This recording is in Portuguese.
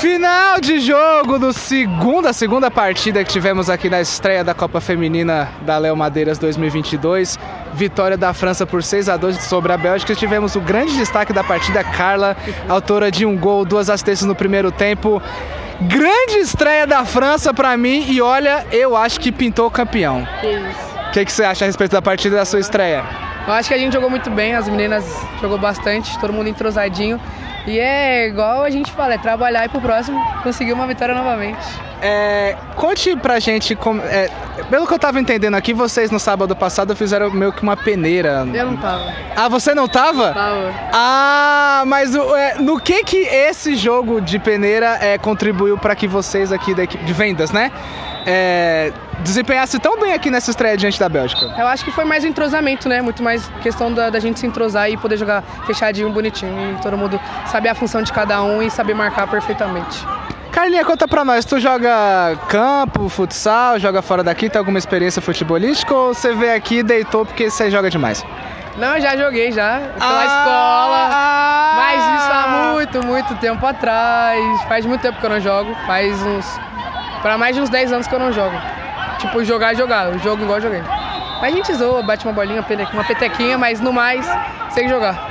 Final de jogo do segunda, segunda partida que tivemos aqui na estreia da Copa Feminina da Léo Madeiras 2022. Vitória da França por 6 a 2 sobre a Bélgica. Tivemos o grande destaque da partida, Carla, autora de um gol, duas assistências no primeiro tempo. Grande estreia da França para mim e olha, eu acho que pintou campeão. O que, que você acha a respeito da partida da sua estreia? Eu acho que a gente jogou muito bem, as meninas jogou bastante, todo mundo entrosadinho. E é igual a gente fala, é trabalhar e pro próximo conseguir uma vitória novamente. É, conte pra gente, como, é, pelo que eu tava entendendo aqui, vocês no sábado passado fizeram meio que uma peneira. Eu não tava. Ah, você não tava? Tava. Ah, mas é, no que que esse jogo de peneira é, contribuiu para que vocês aqui da equipe de vendas, né, é, desempenhassem tão bem aqui nessa estreia diante da Bélgica? Eu acho que foi mais o entrosamento, né? Muito mais questão da, da gente se entrosar e poder jogar fechadinho, bonitinho. E todo mundo saber a função de cada um e saber marcar perfeitamente. Carlinha, conta pra nós, tu joga campo, futsal, joga fora daqui, tem alguma experiência futebolística ou você veio aqui e deitou porque você joga demais? Não, eu já joguei já pela Ah, escola. ah. Mas isso há muito, muito tempo atrás. Faz muito tempo que eu não jogo. Faz uns. Pra mais de uns 10 anos que eu não jogo. Tipo, jogar, jogar. O jogo igual eu joguei. Mas a gente zoa, bate uma bolinha, uma petequinha, mas no mais, sei jogar.